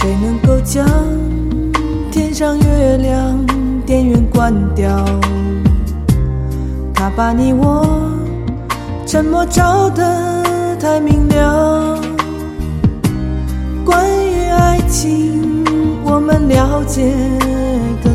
谁能够将天上月亮电源关掉？他把你我沉默照得太明了。关于爱情，我们了解的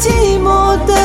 寂寞的